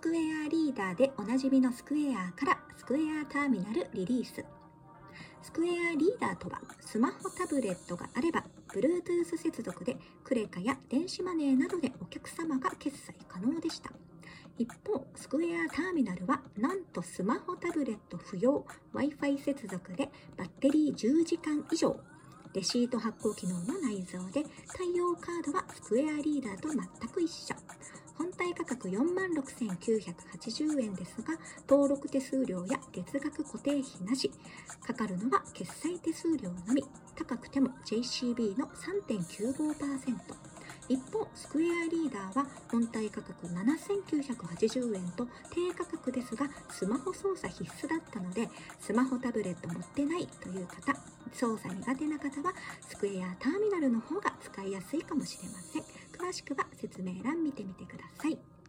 スクエアリーダーでおなじみのスクエアからスクエアターミナルリリース。スクエアリーダーとはスマホタブレットがあれば Bluetooth 接続でクレカや電子マネーなどでお客様が決済可能でした。一方、スクエアターミナルはなんとスマホタブレット不要 Wi-Fi 接続でバッテリー10時間以上レシート発行機能も内蔵で対応カードはスクエアリーダーと全く一緒本体価格46,980円ですが登録手数料や月額固定費なし。かかるのは決済手数料のみ。高くても JCB の3.95%一方、スクエアリーダーは本体価格7980円と低価格ですが、スマホ操作必須だったので、スマホタブレット持ってないという方、操作苦手な方は、スクエアターミナルの方が使いやすいかもしれません。詳しくは説明欄見てみてください。